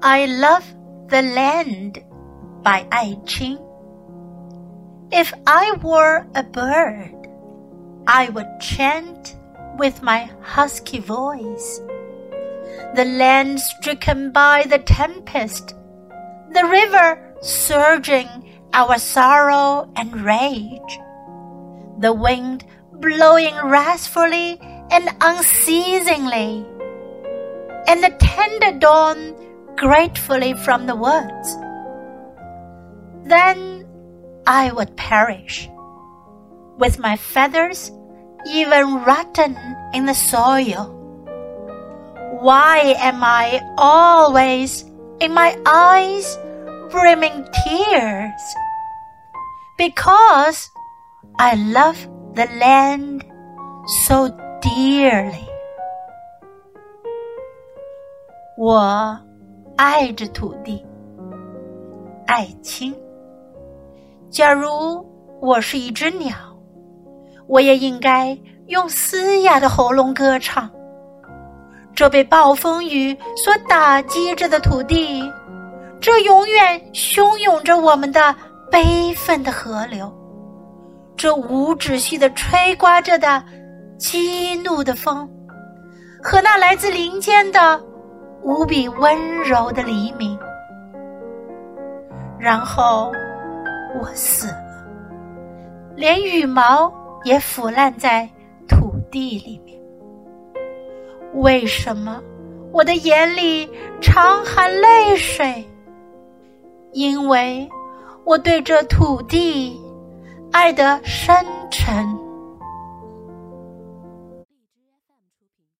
I Love the Land by Ai Qing. If I were a bird, I would chant with my husky voice. The land stricken by the tempest, the river surging our sorrow and rage, the wind blowing wrathfully and unceasingly, and the tender dawn gratefully from the woods. Then I would perish, with my feathers even rotten in the soil. Why am I always in my eyes brimming tears? Because I love the land so dearly. 我爱着土地，爱卿。假如我是一只鸟，我也应该用嘶哑的喉咙歌唱。这被暴风雨所打击着的土地，这永远汹涌着我们的悲愤的河流，这无止息的吹刮着的激怒的风，和那来自林间的无比温柔的黎明。然后我死了，连羽毛也腐烂在土地里面。为什么我的眼里常含泪水？因为我对这土地爱得深沉。